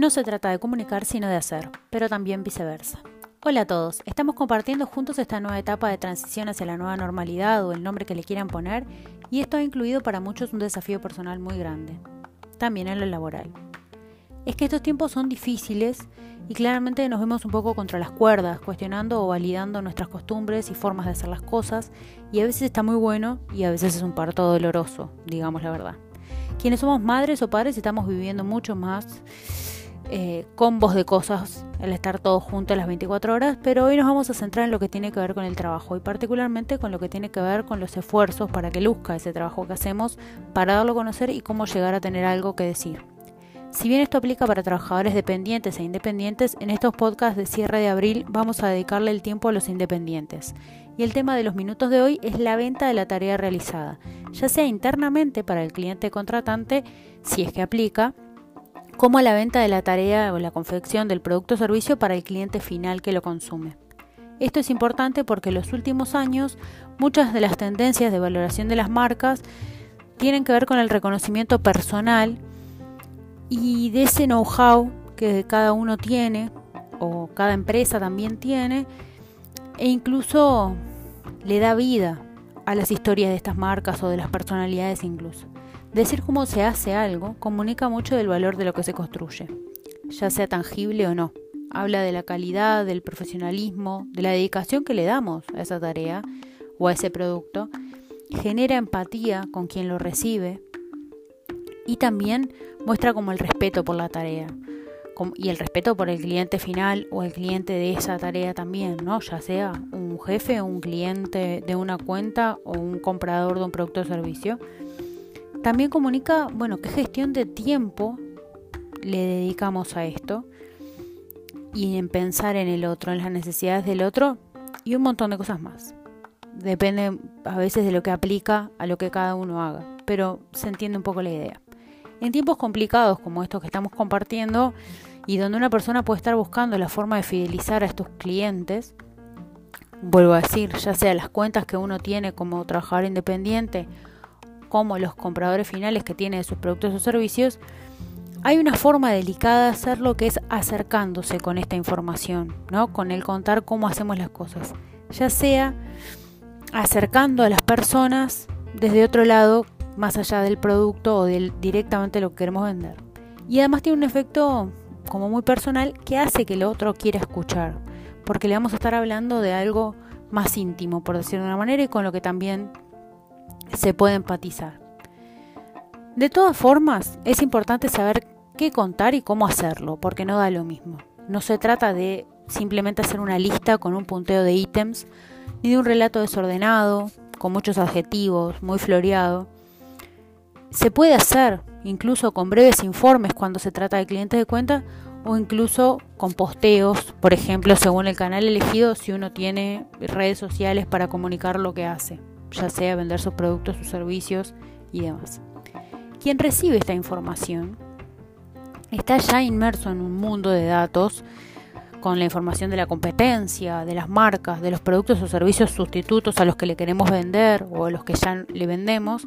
No se trata de comunicar, sino de hacer, pero también viceversa. Hola a todos, estamos compartiendo juntos esta nueva etapa de transición hacia la nueva normalidad o el nombre que le quieran poner, y esto ha incluido para muchos un desafío personal muy grande, también en lo laboral. Es que estos tiempos son difíciles y claramente nos vemos un poco contra las cuerdas, cuestionando o validando nuestras costumbres y formas de hacer las cosas, y a veces está muy bueno y a veces es un parto doloroso, digamos la verdad. Quienes somos madres o padres estamos viviendo mucho más eh, combos de cosas el estar todos juntos las 24 horas, pero hoy nos vamos a centrar en lo que tiene que ver con el trabajo y particularmente con lo que tiene que ver con los esfuerzos para que luzca ese trabajo que hacemos, para darlo a conocer y cómo llegar a tener algo que decir. Si bien esto aplica para trabajadores dependientes e independientes, en estos podcasts de cierre de abril vamos a dedicarle el tiempo a los independientes. Y el tema de los minutos de hoy es la venta de la tarea realizada, ya sea internamente para el cliente contratante, si es que aplica, como la venta de la tarea o la confección del producto o servicio para el cliente final que lo consume. Esto es importante porque en los últimos años muchas de las tendencias de valoración de las marcas tienen que ver con el reconocimiento personal y de ese know-how que cada uno tiene o cada empresa también tiene e incluso le da vida a las historias de estas marcas o de las personalidades incluso. Decir cómo se hace algo comunica mucho del valor de lo que se construye, ya sea tangible o no. Habla de la calidad, del profesionalismo, de la dedicación que le damos a esa tarea o a ese producto. Genera empatía con quien lo recibe y también muestra como el respeto por la tarea y el respeto por el cliente final o el cliente de esa tarea también, ¿no? Ya sea un jefe, un cliente de una cuenta o un comprador de un producto o servicio. También comunica, bueno, qué gestión de tiempo le dedicamos a esto y en pensar en el otro, en las necesidades del otro y un montón de cosas más. Depende a veces de lo que aplica a lo que cada uno haga, pero se entiende un poco la idea. En tiempos complicados como estos que estamos compartiendo y donde una persona puede estar buscando la forma de fidelizar a estos clientes, vuelvo a decir, ya sea las cuentas que uno tiene como trabajador independiente como los compradores finales que tienen sus productos o servicios, hay una forma delicada de hacerlo que es acercándose con esta información, ¿no? Con el contar cómo hacemos las cosas. Ya sea acercando a las personas desde otro lado, más allá del producto o del directamente lo que queremos vender. Y además tiene un efecto como muy personal que hace que el otro quiera escuchar, porque le vamos a estar hablando de algo más íntimo, por decirlo de una manera, y con lo que también se puede empatizar. De todas formas, es importante saber qué contar y cómo hacerlo, porque no da lo mismo. No se trata de simplemente hacer una lista con un punteo de ítems, ni de un relato desordenado, con muchos adjetivos, muy floreado. Se puede hacer incluso con breves informes cuando se trata de clientes de cuenta o incluso con posteos, por ejemplo, según el canal elegido, si uno tiene redes sociales para comunicar lo que hace ya sea vender sus productos, sus servicios y demás. Quien recibe esta información está ya inmerso en un mundo de datos con la información de la competencia, de las marcas, de los productos o servicios sustitutos a los que le queremos vender o a los que ya le vendemos.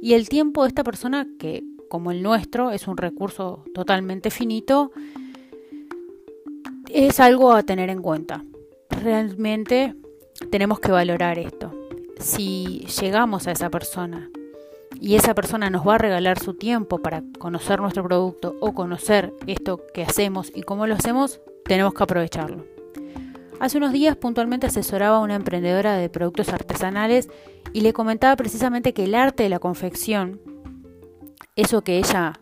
Y el tiempo de esta persona, que como el nuestro es un recurso totalmente finito, es algo a tener en cuenta. Realmente tenemos que valorar esto si llegamos a esa persona y esa persona nos va a regalar su tiempo para conocer nuestro producto o conocer esto que hacemos y cómo lo hacemos, tenemos que aprovecharlo. Hace unos días puntualmente asesoraba a una emprendedora de productos artesanales y le comentaba precisamente que el arte de la confección, eso que ella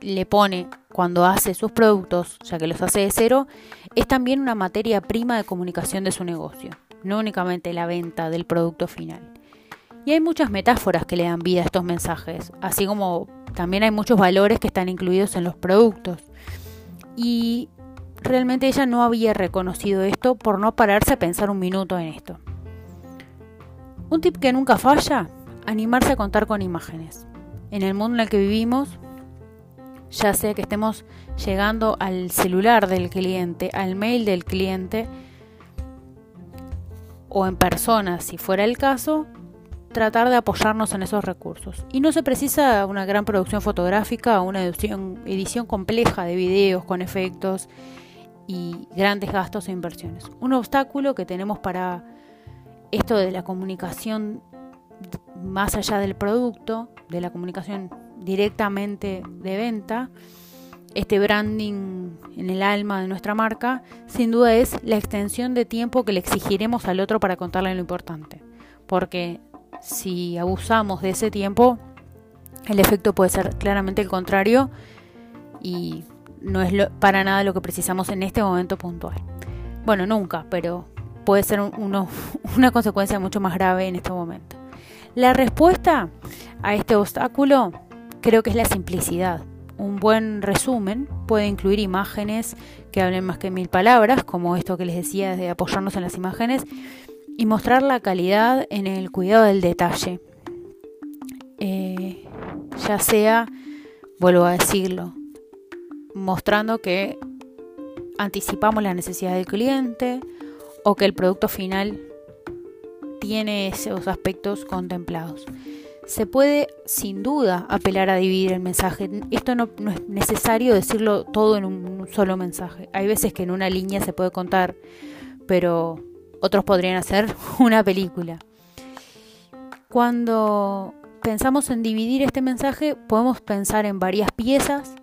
le pone cuando hace sus productos, ya que los hace de cero, es también una materia prima de comunicación de su negocio no únicamente la venta del producto final. Y hay muchas metáforas que le dan vida a estos mensajes, así como también hay muchos valores que están incluidos en los productos. Y realmente ella no había reconocido esto por no pararse a pensar un minuto en esto. Un tip que nunca falla, animarse a contar con imágenes. En el mundo en el que vivimos, ya sea que estemos llegando al celular del cliente, al mail del cliente, o en persona, si fuera el caso, tratar de apoyarnos en esos recursos. Y no se precisa una gran producción fotográfica o una edición, edición compleja de videos con efectos y grandes gastos e inversiones. Un obstáculo que tenemos para esto de la comunicación más allá del producto, de la comunicación directamente de venta, este branding en el alma de nuestra marca, sin duda es la extensión de tiempo que le exigiremos al otro para contarle lo importante. Porque si abusamos de ese tiempo, el efecto puede ser claramente el contrario y no es para nada lo que precisamos en este momento puntual. Bueno, nunca, pero puede ser una consecuencia mucho más grave en este momento. La respuesta a este obstáculo creo que es la simplicidad. Un buen resumen puede incluir imágenes que hablen más que mil palabras, como esto que les decía de apoyarnos en las imágenes, y mostrar la calidad en el cuidado del detalle. Eh, ya sea, vuelvo a decirlo, mostrando que anticipamos la necesidad del cliente o que el producto final tiene esos aspectos contemplados. Se puede sin duda apelar a dividir el mensaje. Esto no, es necesario decirlo todo en un solo mensaje. Hay veces que en una línea se puede contar, pero otros podrían hacer una película. Cuando pensamos en dividir este mensaje, podemos pensar en varias piezas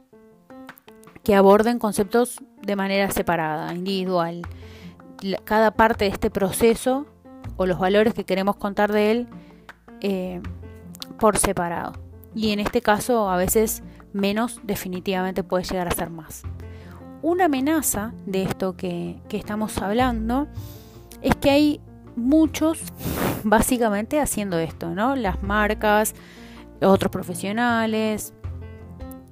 que aborden conceptos de manera separada, individual. Cada parte de este proceso o los valores que queremos contar de él eh, por separado. Y en este caso a veces menos definitivamente puede llegar a ser más. Una amenaza de esto que, que estamos hablando es que hay muchos básicamente haciendo esto, ¿no? Las marcas, otros profesionales,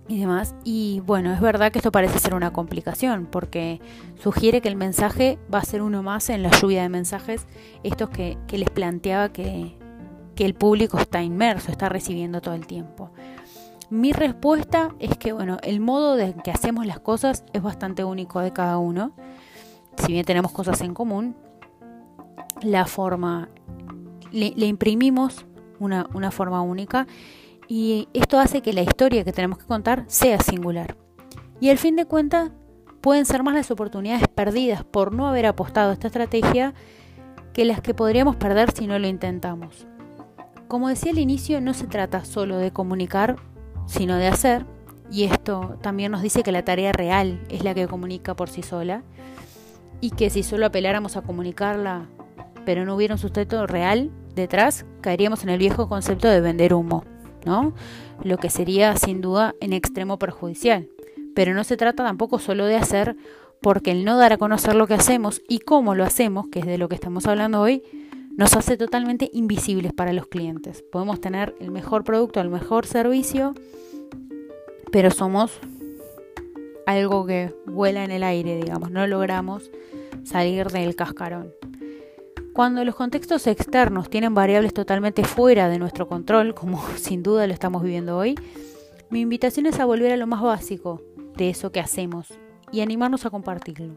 y demás. Y bueno, es verdad que esto parece ser una complicación porque sugiere que el mensaje va a ser uno más en la lluvia de mensajes, estos que, les planteaba que, que el público está inmerso, está recibiendo todo el tiempo. Mi respuesta es que bueno, el modo de que hacemos las cosas es bastante único de cada uno. Si bien tenemos cosas en común, la forma, le, imprimimos una, una forma única y esto hace que la historia que tenemos que contar sea singular. Y al fin de cuentas, pueden ser más las oportunidades perdidas por no haber apostado a esta estrategia que las que podríamos perder si no lo intentamos. Como decía al inicio, no se trata solo de comunicar, sino de hacer, y esto también nos dice que la tarea real es la que comunica por sí sola, y que si solo apeláramos a comunicarla, pero no hubiera un sustento real detrás, caeríamos en el viejo concepto de vender humo. ¿no? Lo que sería sin duda en extremo perjudicial. Pero no se trata tampoco solo de hacer, porque el no dar a conocer lo que hacemos y cómo lo hacemos, que es de lo que estamos hablando hoy, nos hace totalmente invisibles para los clientes. Podemos tener el mejor producto, el mejor servicio, pero somos algo que vuela en el aire, digamos, no logramos salir del cascarón. Cuando los contextos externos tienen variables totalmente fuera de nuestro control, como sin duda lo estamos viviendo hoy, mi invitación es a volver a lo más básico de eso que hacemos y animarnos a compartirlo.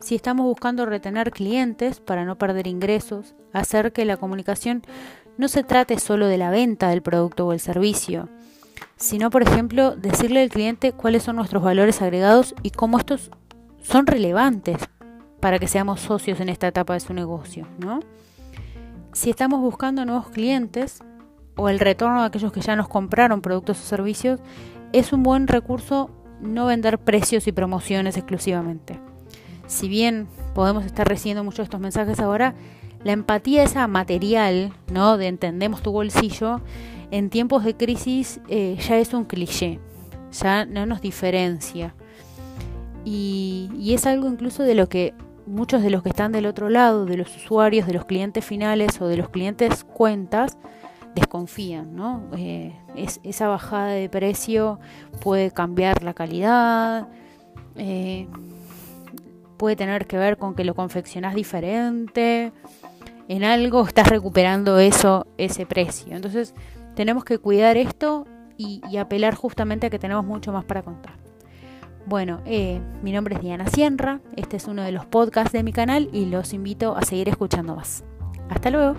Si estamos buscando retener clientes para no perder ingresos, hacer que la comunicación no se trate solo de la venta del producto o el servicio, sino, por ejemplo, decirle al cliente cuáles son nuestros valores agregados y cómo estos son relevantes para que seamos socios en esta etapa de su negocio. Si estamos buscando nuevos clientes o el retorno de aquellos que ya nos compraron productos o servicios, es un buen recurso no vender precios y promociones exclusivamente. Si bien podemos estar recibiendo muchos de estos mensajes ahora, la empatía esa material, ¿no? De entendemos tu bolsillo, en tiempos de crisis eh, ya es un cliché, ya no nos diferencia. Y, es algo incluso de lo que muchos de los que están del otro lado, de los usuarios, de los clientes finales o de los clientes cuentas, desconfían, ¿no? Eh, es, esa bajada de precio puede cambiar la calidad, eh, puede tener que ver con que lo confeccionás diferente, en algo estás recuperando eso, ese precio. Entonces tenemos que cuidar esto y apelar justamente a que tenemos mucho más para contar. Bueno, eh, mi nombre es Diana Sierra, este es uno de los podcasts de mi canal y los invito a seguir escuchando más. Hasta luego.